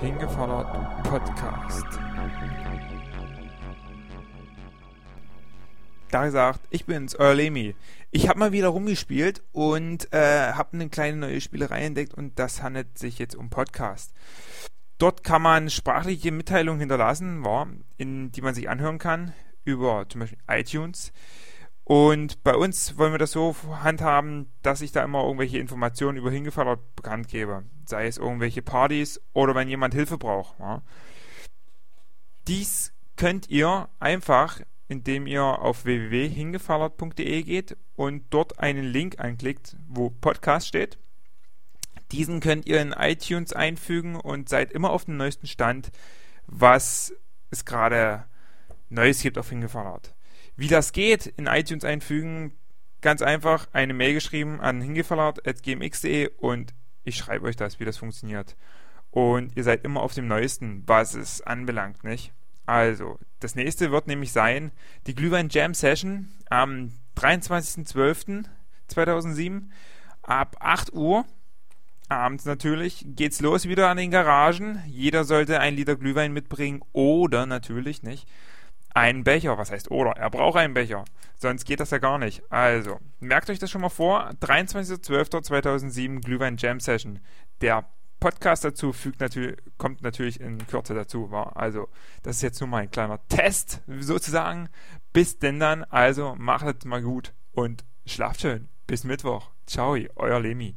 Hingefallert Podcast. Da gesagt, ich bin's, euer Lemi. Ich habe mal wieder rumgespielt und äh, habe eine kleine neue Spielerei entdeckt und das handelt sich jetzt um Podcast. Dort kann man sprachliche Mitteilungen hinterlassen, in die man sich anhören kann über zum Beispiel iTunes. Und bei uns wollen wir das so handhaben, dass ich da immer irgendwelche Informationen über Hingefallert bekannt gebe. Sei es irgendwelche Partys oder wenn jemand Hilfe braucht. Ja. Dies könnt ihr einfach, indem ihr auf www.hingefallert.de geht und dort einen Link anklickt, wo Podcast steht. Diesen könnt ihr in iTunes einfügen und seid immer auf dem neuesten Stand, was es gerade Neues gibt auf Hingefallert. Wie das geht, in iTunes einfügen, ganz einfach eine Mail geschrieben an hingefallert.gmx.de und ich schreibe euch das, wie das funktioniert. Und ihr seid immer auf dem Neuesten, was es anbelangt, nicht? Also, das nächste wird nämlich sein die Glühwein Jam Session am 23.12.2007 ab 8 Uhr. Abends natürlich geht's los wieder an den Garagen. Jeder sollte ein Liter Glühwein mitbringen oder natürlich nicht einen Becher. Was heißt oder? Er braucht einen Becher. Sonst geht das ja gar nicht. Also, merkt euch das schon mal vor. 23.12.2007 Glühwein Jam Session. Der Podcast dazu fügt natürlich, kommt natürlich in Kürze dazu. War. Also, das ist jetzt nur mal ein kleiner Test sozusagen. Bis denn dann. Also, macht es mal gut und schlaft schön. Bis Mittwoch. Ciao, euer Lemi.